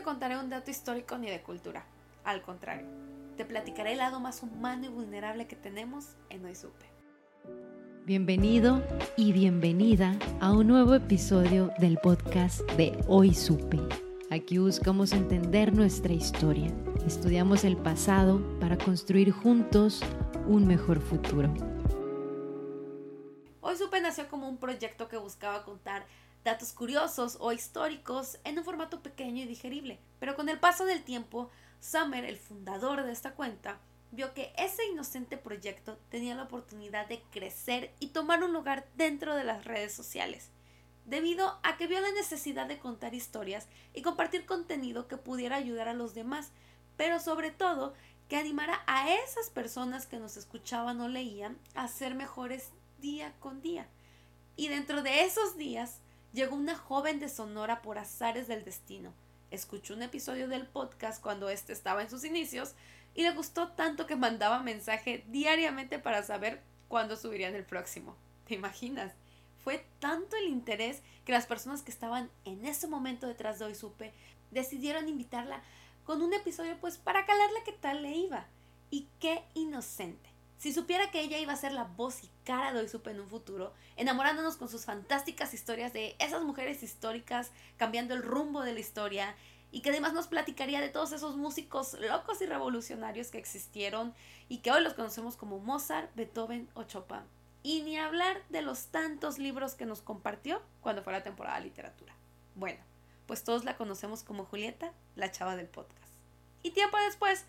te contaré un dato histórico ni de cultura. Al contrario, te platicaré el lado más humano y vulnerable que tenemos en Hoy Supe. Bienvenido y bienvenida a un nuevo episodio del podcast de Hoy Supe. Aquí buscamos entender nuestra historia, estudiamos el pasado para construir juntos un mejor futuro. Hoy Supe nació como un proyecto que buscaba contar datos curiosos o históricos en un formato pequeño y digerible. Pero con el paso del tiempo, Summer, el fundador de esta cuenta, vio que ese inocente proyecto tenía la oportunidad de crecer y tomar un lugar dentro de las redes sociales, debido a que vio la necesidad de contar historias y compartir contenido que pudiera ayudar a los demás, pero sobre todo que animara a esas personas que nos escuchaban o leían a ser mejores día con día. Y dentro de esos días, llegó una joven de Sonora por azares del destino. Escuchó un episodio del podcast cuando éste estaba en sus inicios y le gustó tanto que mandaba mensaje diariamente para saber cuándo subirían el próximo. ¿Te imaginas? Fue tanto el interés que las personas que estaban en ese momento detrás de Hoy Supe decidieron invitarla con un episodio pues para calarle qué tal le iba. Y qué inocente. Si supiera que ella iba a ser la voz y cara de Hoy Supe en un futuro, enamorándonos con sus fantásticas historias de esas mujeres históricas, cambiando el rumbo de la historia, y que además nos platicaría de todos esos músicos locos y revolucionarios que existieron y que hoy los conocemos como Mozart, Beethoven o Chopin. Y ni hablar de los tantos libros que nos compartió cuando fue la temporada de literatura. Bueno, pues todos la conocemos como Julieta, la chava del podcast. Y tiempo después,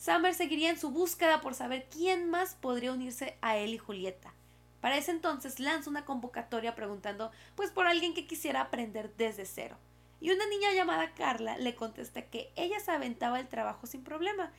Summer seguiría en su búsqueda por saber quién más podría unirse a él y Julieta. Para ese entonces lanza una convocatoria preguntando pues por alguien que quisiera aprender desde cero. Y una niña llamada Carla le contesta que ella se aventaba el trabajo sin problema.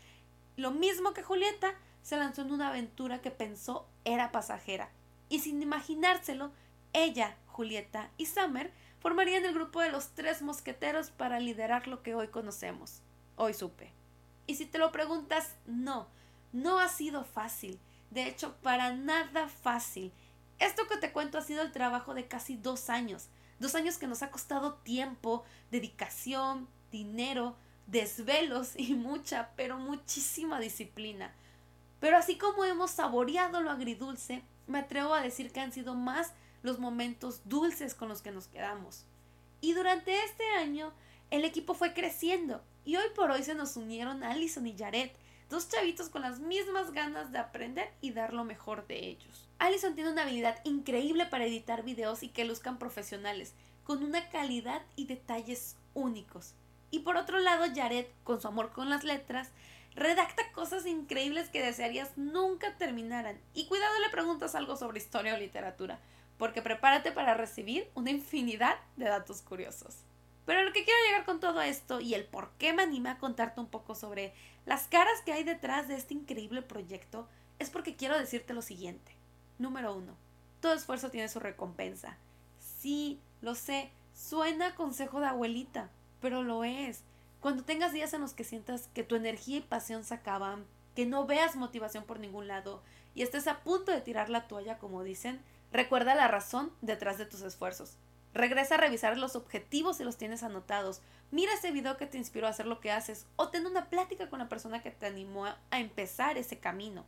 Lo mismo que Julieta, se lanzó en una aventura que pensó era pasajera. Y sin imaginárselo, ella, Julieta y Summer formarían el grupo de los tres mosqueteros para liderar lo que hoy conocemos. Hoy supe. Y si te lo preguntas, no, no ha sido fácil. De hecho, para nada fácil. Esto que te cuento ha sido el trabajo de casi dos años. Dos años que nos ha costado tiempo, dedicación, dinero, desvelos y mucha, pero muchísima disciplina. Pero así como hemos saboreado lo agridulce, me atrevo a decir que han sido más los momentos dulces con los que nos quedamos. Y durante este año, el equipo fue creciendo y hoy por hoy se nos unieron Allison y Jared, dos chavitos con las mismas ganas de aprender y dar lo mejor de ellos. Allison tiene una habilidad increíble para editar videos y que luzcan profesionales, con una calidad y detalles únicos. Y por otro lado, Jared, con su amor con las letras, redacta cosas increíbles que desearías nunca terminaran. Y cuidado le preguntas algo sobre historia o literatura, porque prepárate para recibir una infinidad de datos curiosos. Pero lo que quiero llegar con todo esto y el por qué me anima a contarte un poco sobre las caras que hay detrás de este increíble proyecto es porque quiero decirte lo siguiente. Número uno, todo esfuerzo tiene su recompensa. Sí, lo sé, suena consejo de abuelita, pero lo es. Cuando tengas días en los que sientas que tu energía y pasión se acaban, que no veas motivación por ningún lado y estés a punto de tirar la toalla, como dicen, recuerda la razón detrás de tus esfuerzos. Regresa a revisar los objetivos si los tienes anotados. Mira ese video que te inspiró a hacer lo que haces o ten una plática con la persona que te animó a empezar ese camino.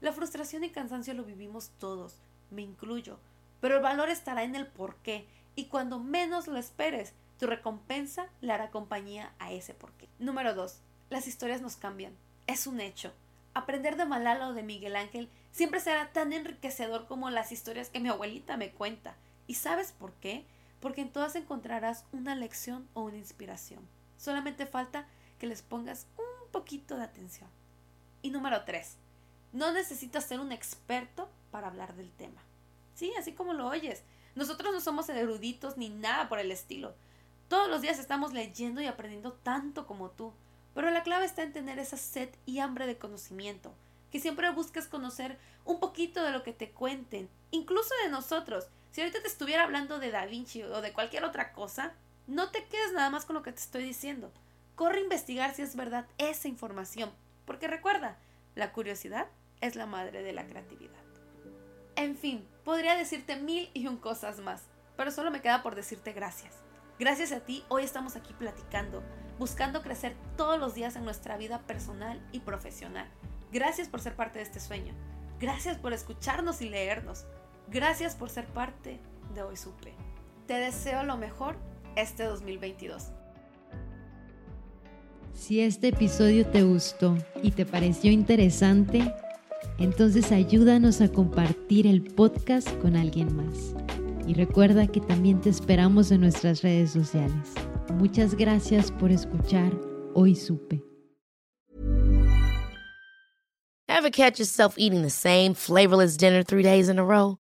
La frustración y cansancio lo vivimos todos, me incluyo, pero el valor estará en el por qué y cuando menos lo esperes, tu recompensa le hará compañía a ese porqué. Número 2. Las historias nos cambian. Es un hecho. Aprender de Malala o de Miguel Ángel siempre será tan enriquecedor como las historias que mi abuelita me cuenta. ¿Y sabes por qué? Porque en todas encontrarás una lección o una inspiración. Solamente falta que les pongas un poquito de atención. Y número 3. No necesitas ser un experto para hablar del tema. Sí, así como lo oyes. Nosotros no somos eruditos ni nada por el estilo. Todos los días estamos leyendo y aprendiendo tanto como tú, pero la clave está en tener esa sed y hambre de conocimiento, que siempre busques conocer un poquito de lo que te cuenten, incluso de nosotros. Si ahorita te estuviera hablando de Da Vinci o de cualquier otra cosa, no te quedes nada más con lo que te estoy diciendo. Corre a investigar si es verdad esa información, porque recuerda, la curiosidad es la madre de la creatividad. En fin, podría decirte mil y un cosas más, pero solo me queda por decirte gracias. Gracias a ti, hoy estamos aquí platicando, buscando crecer todos los días en nuestra vida personal y profesional. Gracias por ser parte de este sueño. Gracias por escucharnos y leernos. Gracias por ser parte de Hoy Supe. Te deseo lo mejor este 2022. Si este episodio te gustó y te pareció interesante, entonces ayúdanos a compartir el podcast con alguien más. Y recuerda que también te esperamos en nuestras redes sociales. Muchas gracias por escuchar Hoy Supe. Ever catch yourself eating the same flavorless dinner three days in a row?